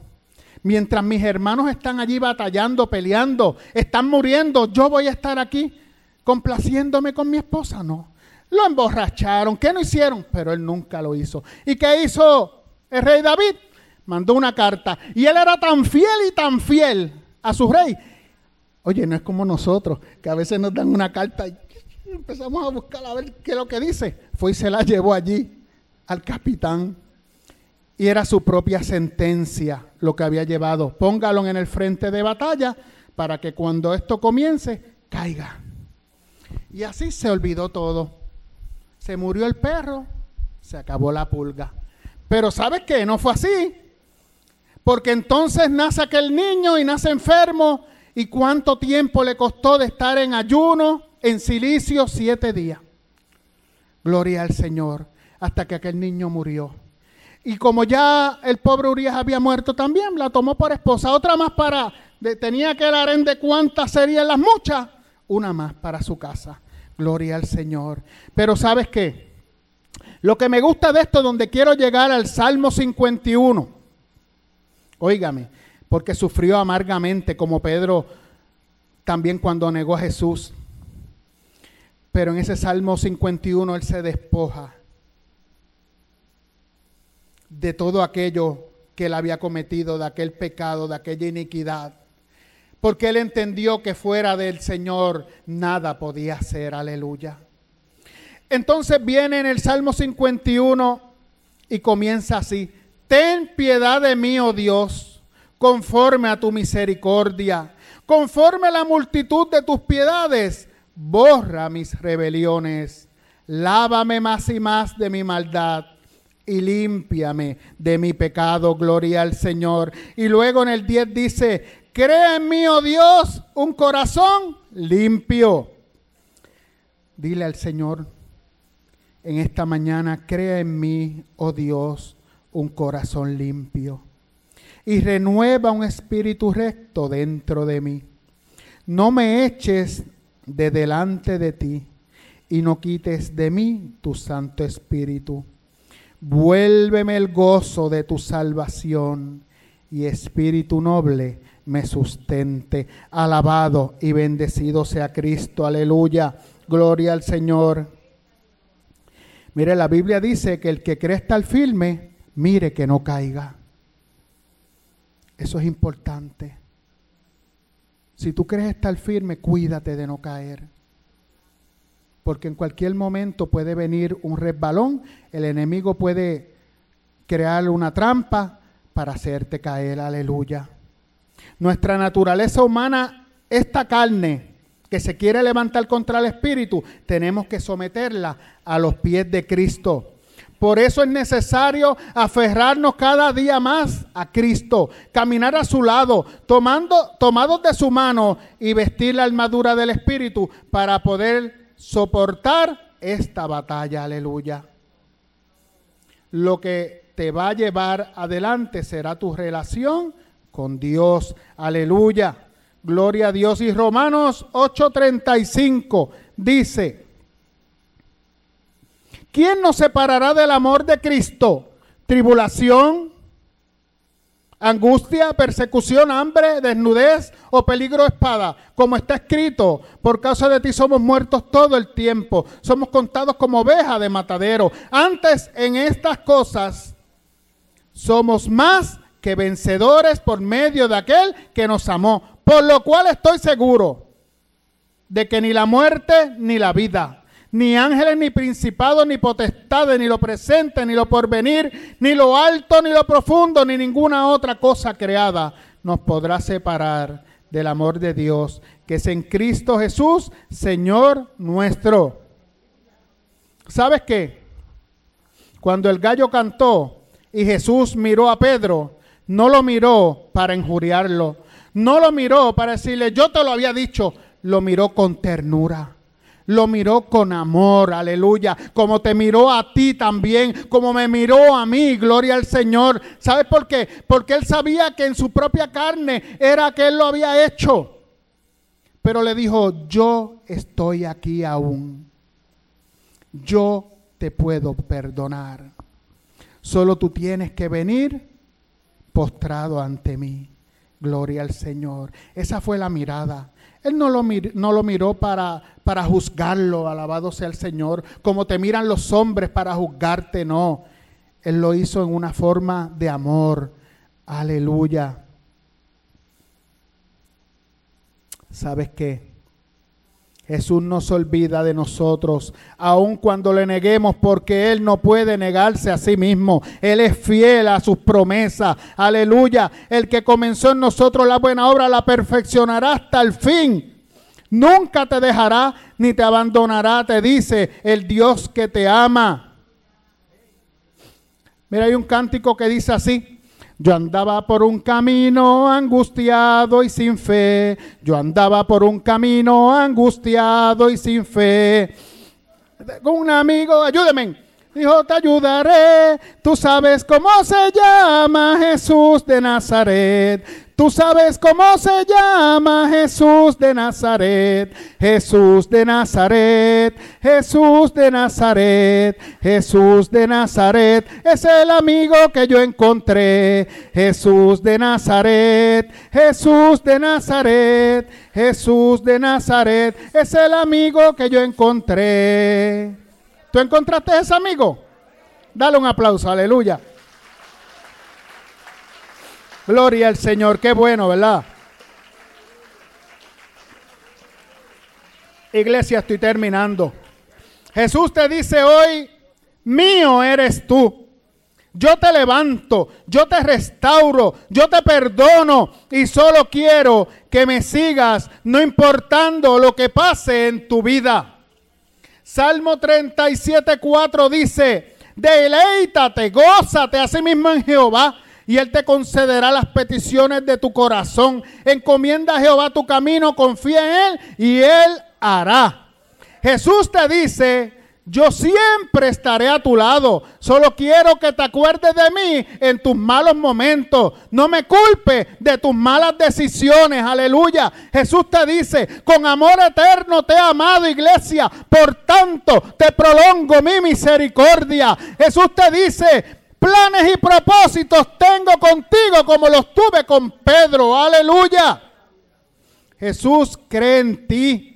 mientras mis hermanos están allí batallando, peleando, están muriendo, yo voy a estar aquí complaciéndome con mi esposa. No, lo emborracharon, ¿qué no hicieron? Pero él nunca lo hizo. ¿Y qué hizo el rey David? Mandó una carta. Y él era tan fiel y tan fiel a su rey. Oye, no es como nosotros, que a veces nos dan una carta y empezamos a buscar a ver qué es lo que dice. Fue y se la llevó allí al capitán. Y era su propia sentencia lo que había llevado. Póngalo en el frente de batalla para que cuando esto comience, caiga. Y así se olvidó todo. Se murió el perro, se acabó la pulga. Pero ¿sabes qué? No fue así. Porque entonces nace aquel niño y nace enfermo. ¿Y cuánto tiempo le costó de estar en ayuno, en silicio? Siete días. Gloria al Señor. Hasta que aquel niño murió. Y como ya el pobre Urias había muerto también, la tomó por esposa. Otra más para, tenía que dar en de cuántas serían las muchas. Una más para su casa. Gloria al Señor. Pero ¿sabes qué? Lo que me gusta de esto, donde quiero llegar al Salmo 51. Óigame, porque sufrió amargamente como Pedro también cuando negó a Jesús. Pero en ese Salmo 51 él se despoja de todo aquello que él había cometido, de aquel pecado, de aquella iniquidad porque él entendió que fuera del Señor nada podía ser, aleluya. Entonces viene en el Salmo 51 y comienza así, ten piedad de mí, oh Dios, conforme a tu misericordia, conforme a la multitud de tus piedades, borra mis rebeliones, lávame más y más de mi maldad y límpiame de mi pecado, gloria al Señor. Y luego en el 10 dice, Crea en mí, oh Dios, un corazón limpio. Dile al Señor en esta mañana, crea en mí, oh Dios, un corazón limpio. Y renueva un espíritu recto dentro de mí. No me eches de delante de ti y no quites de mí tu Santo Espíritu. Vuélveme el gozo de tu salvación y espíritu noble me sustente. Alabado y bendecido sea Cristo. Aleluya. Gloria al Señor. Mire, la Biblia dice que el que cree estar firme, mire que no caiga. Eso es importante. Si tú crees estar firme, cuídate de no caer. Porque en cualquier momento puede venir un resbalón, el enemigo puede crear una trampa para hacerte caer. Aleluya. Nuestra naturaleza humana, esta carne que se quiere levantar contra el Espíritu, tenemos que someterla a los pies de Cristo. Por eso es necesario aferrarnos cada día más a Cristo, caminar a su lado, tomados de su mano y vestir la armadura del Espíritu para poder soportar esta batalla. Aleluya. Lo que te va a llevar adelante será tu relación con Dios. Aleluya. Gloria a Dios. Y Romanos 8:35 dice, ¿quién nos separará del amor de Cristo? ¿Tribulación? angustia, persecución, hambre, desnudez o peligro espada. Como está escrito, por causa de ti somos muertos todo el tiempo. Somos contados como ovejas de matadero. Antes en estas cosas somos más que vencedores por medio de aquel que nos amó. Por lo cual estoy seguro de que ni la muerte ni la vida ni ángeles, ni principados, ni potestades, ni lo presente, ni lo porvenir, ni lo alto, ni lo profundo, ni ninguna otra cosa creada nos podrá separar del amor de Dios, que es en Cristo Jesús, Señor nuestro. ¿Sabes qué? Cuando el gallo cantó y Jesús miró a Pedro, no lo miró para injuriarlo, no lo miró para decirle, yo te lo había dicho, lo miró con ternura lo miró con amor, aleluya, como te miró a ti también, como me miró a mí, gloria al Señor. ¿Sabes por qué? Porque él sabía que en su propia carne era que él lo había hecho. Pero le dijo, yo estoy aquí aún. Yo te puedo perdonar. Solo tú tienes que venir postrado ante mí. Gloria al Señor. Esa fue la mirada. Él no lo, miró para, para juzgarlo, alabado sea el Señor, como te miran los hombres para juzgarte, no. Él lo hizo en una forma de amor. Aleluya. ¿Sabes qué? Jesús no se olvida de nosotros, aun cuando le neguemos, porque Él no puede negarse a sí mismo. Él es fiel a sus promesas. Aleluya. El que comenzó en nosotros la buena obra la perfeccionará hasta el fin. Nunca te dejará ni te abandonará, te dice el Dios que te ama. Mira, hay un cántico que dice así. Yo andaba por un camino angustiado y sin fe. Yo andaba por un camino angustiado y sin fe. Con un amigo, ayúdeme. Dijo, te ayudaré. Tú sabes cómo se llama Jesús de Nazaret. Tú sabes cómo se llama Jesús de Nazaret, Jesús de Nazaret, Jesús de Nazaret, Jesús de Nazaret, es el amigo que yo encontré, Jesús de Nazaret, Jesús de Nazaret, Jesús de Nazaret, es el amigo que yo encontré. ¿Tú encontraste ese amigo? Dale un aplauso, aleluya. Gloria al Señor, qué bueno, ¿verdad? Iglesia, estoy terminando. Jesús te dice hoy, mío eres tú. Yo te levanto, yo te restauro, yo te perdono y solo quiero que me sigas, no importando lo que pase en tu vida. Salmo 37, 4 dice, deleítate, gózate a sí mismo en Jehová y Él te concederá las peticiones de tu corazón. Encomienda a Jehová tu camino, confía en Él y Él hará. Jesús te dice, yo siempre estaré a tu lado. Solo quiero que te acuerdes de mí en tus malos momentos. No me culpes de tus malas decisiones. Aleluya. Jesús te dice, con amor eterno te he amado, iglesia. Por tanto, te prolongo mi misericordia. Jesús te dice, planes y propósitos tengo contigo como los tuve con Pedro. Aleluya. Jesús cree en ti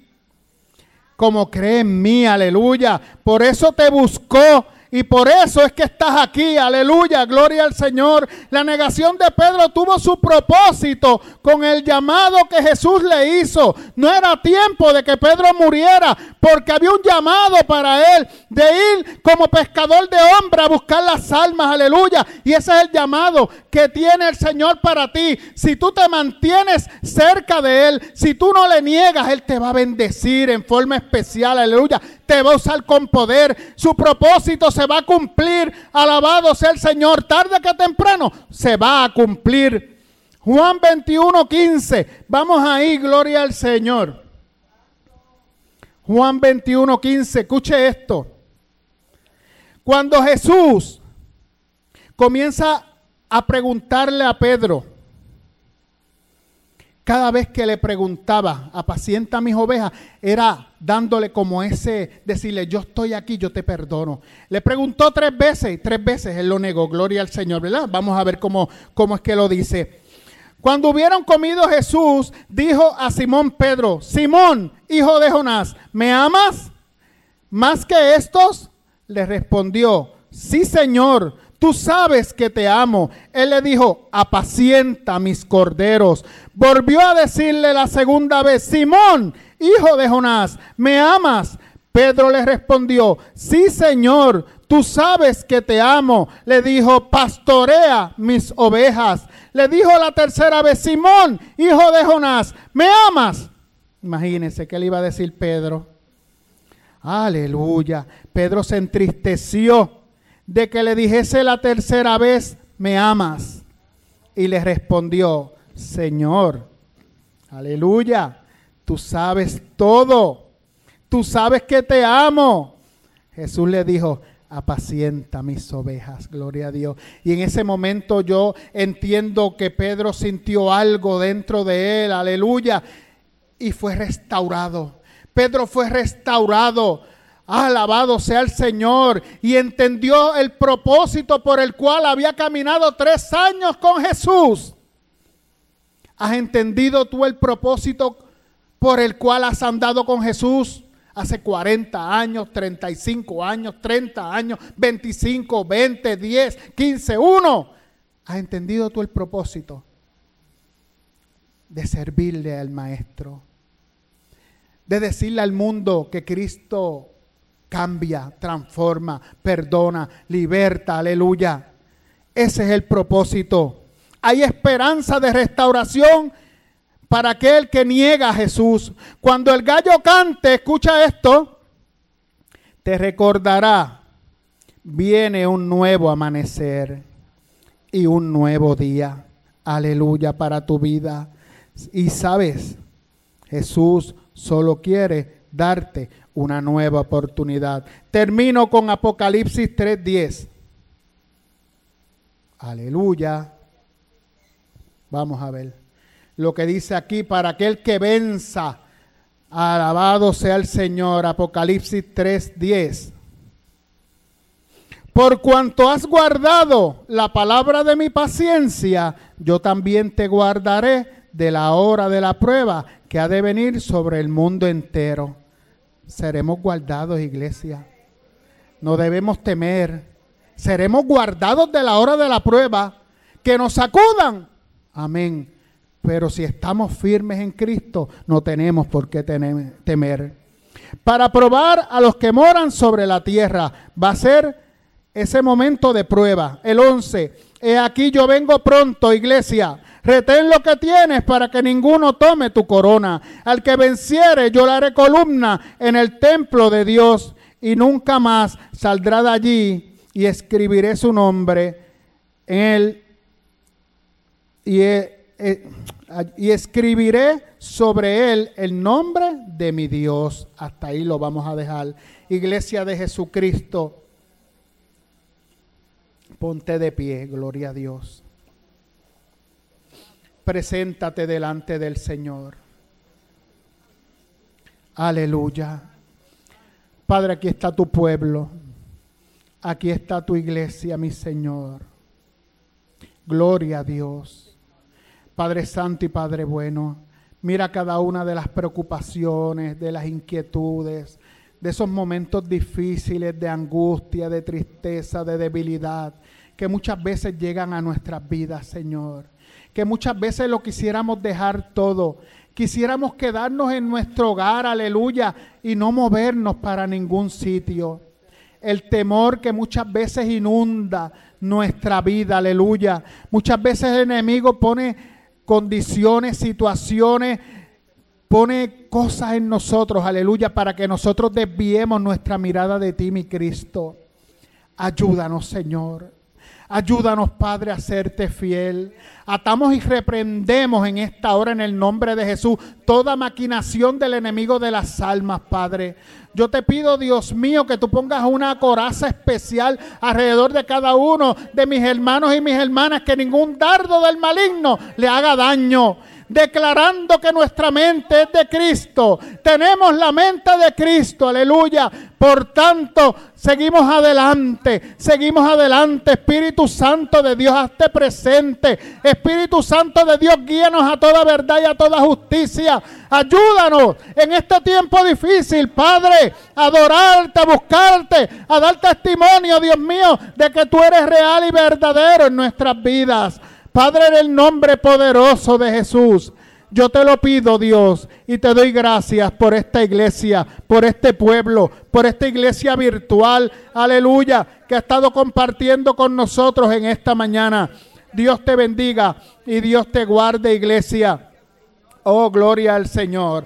como cree en mí. Aleluya. Por eso te buscó y por eso es que estás aquí, aleluya, gloria al Señor. La negación de Pedro tuvo su propósito con el llamado que Jesús le hizo. No era tiempo de que Pedro muriera, porque había un llamado para él de ir como pescador de hombre a buscar las almas, aleluya. Y ese es el llamado que tiene el Señor para ti. Si tú te mantienes cerca de Él, si tú no le niegas, Él te va a bendecir en forma especial, aleluya te va a usar con poder. Su propósito se va a cumplir. Alabado sea el Señor. Tarde que temprano se va a cumplir. Juan 21, 15. Vamos ahí, gloria al Señor. Juan 21, 15. Escuche esto. Cuando Jesús comienza a preguntarle a Pedro. Cada vez que le preguntaba, apacienta mis ovejas, era dándole como ese, decirle, yo estoy aquí, yo te perdono. Le preguntó tres veces tres veces él lo negó, gloria al Señor, ¿verdad? Vamos a ver cómo, cómo es que lo dice. Cuando hubieron comido Jesús, dijo a Simón Pedro, Simón, hijo de Jonás, ¿me amas más que estos? Le respondió, sí Señor, tú sabes que te amo. Él le dijo, apacienta mis corderos. Volvió a decirle la segunda vez, Simón, hijo de Jonás, ¿me amas? Pedro le respondió, sí Señor, tú sabes que te amo. Le dijo, pastorea mis ovejas. Le dijo la tercera vez, Simón, hijo de Jonás, ¿me amas? Imagínense que le iba a decir Pedro. Aleluya. Pedro se entristeció de que le dijese la tercera vez, ¿me amas? Y le respondió, Señor, aleluya, tú sabes todo, tú sabes que te amo. Jesús le dijo, apacienta mis ovejas, gloria a Dios. Y en ese momento yo entiendo que Pedro sintió algo dentro de él, aleluya, y fue restaurado. Pedro fue restaurado. Alabado sea el Señor. Y entendió el propósito por el cual había caminado tres años con Jesús. ¿Has entendido tú el propósito por el cual has andado con Jesús? hace 40 años, 35 años, 30 años, 25, 20, 10, 15, 1. ¿Has entendido tú el propósito de servirle al Maestro? De decirle al mundo que Cristo cambia, transforma, perdona, liberta, aleluya. Ese es el propósito. Hay esperanza de restauración para aquel que niega a Jesús. Cuando el gallo cante, escucha esto, te recordará, viene un nuevo amanecer y un nuevo día. Aleluya para tu vida. Y sabes, Jesús solo quiere darte una nueva oportunidad. Termino con Apocalipsis 3:10. Aleluya. Vamos a ver lo que dice aquí, para aquel que venza, alabado sea el Señor, Apocalipsis 3:10. Por cuanto has guardado la palabra de mi paciencia, yo también te guardaré de la hora de la prueba que ha de venir sobre el mundo entero. Seremos guardados, iglesia. No debemos temer. Seremos guardados de la hora de la prueba. Que nos sacudan. Amén. Pero si estamos firmes en Cristo, no tenemos por qué temer. Para probar a los que moran sobre la tierra, va a ser ese momento de prueba. El 11. He aquí yo vengo pronto, iglesia. Retén lo que tienes para que ninguno tome tu corona. Al que venciere, yo le haré columna en el templo de Dios y nunca más saldrá de allí y escribiré su nombre en él. Y y escribiré sobre él el nombre de mi Dios. Hasta ahí lo vamos a dejar. Iglesia de Jesucristo, ponte de pie, gloria a Dios. Preséntate delante del Señor. Aleluya. Padre, aquí está tu pueblo. Aquí está tu iglesia, mi Señor. Gloria a Dios. Padre Santo y Padre Bueno, mira cada una de las preocupaciones, de las inquietudes, de esos momentos difíciles de angustia, de tristeza, de debilidad, que muchas veces llegan a nuestras vidas, Señor. Que muchas veces lo quisiéramos dejar todo, quisiéramos quedarnos en nuestro hogar, aleluya, y no movernos para ningún sitio. El temor que muchas veces inunda nuestra vida, aleluya. Muchas veces el enemigo pone condiciones, situaciones, pone cosas en nosotros, aleluya, para que nosotros desviemos nuestra mirada de ti, mi Cristo. Ayúdanos, Señor. Ayúdanos, Padre, a serte fiel. Atamos y reprendemos en esta hora en el nombre de Jesús toda maquinación del enemigo de las almas, Padre. Yo te pido, Dios mío, que tú pongas una coraza especial alrededor de cada uno de mis hermanos y mis hermanas, que ningún dardo del maligno le haga daño declarando que nuestra mente es de Cristo. Tenemos la mente de Cristo, aleluya. Por tanto, seguimos adelante, seguimos adelante. Espíritu Santo de Dios, hazte presente. Espíritu Santo de Dios, guíanos a toda verdad y a toda justicia. Ayúdanos en este tiempo difícil, Padre, a adorarte, a buscarte, a dar testimonio, Dios mío, de que tú eres real y verdadero en nuestras vidas. Padre, en el nombre poderoso de Jesús, yo te lo pido, Dios, y te doy gracias por esta iglesia, por este pueblo, por esta iglesia virtual, aleluya, que ha estado compartiendo con nosotros en esta mañana. Dios te bendiga y Dios te guarde, iglesia. Oh, gloria al Señor.